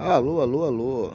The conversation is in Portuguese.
Alô, alô, alô.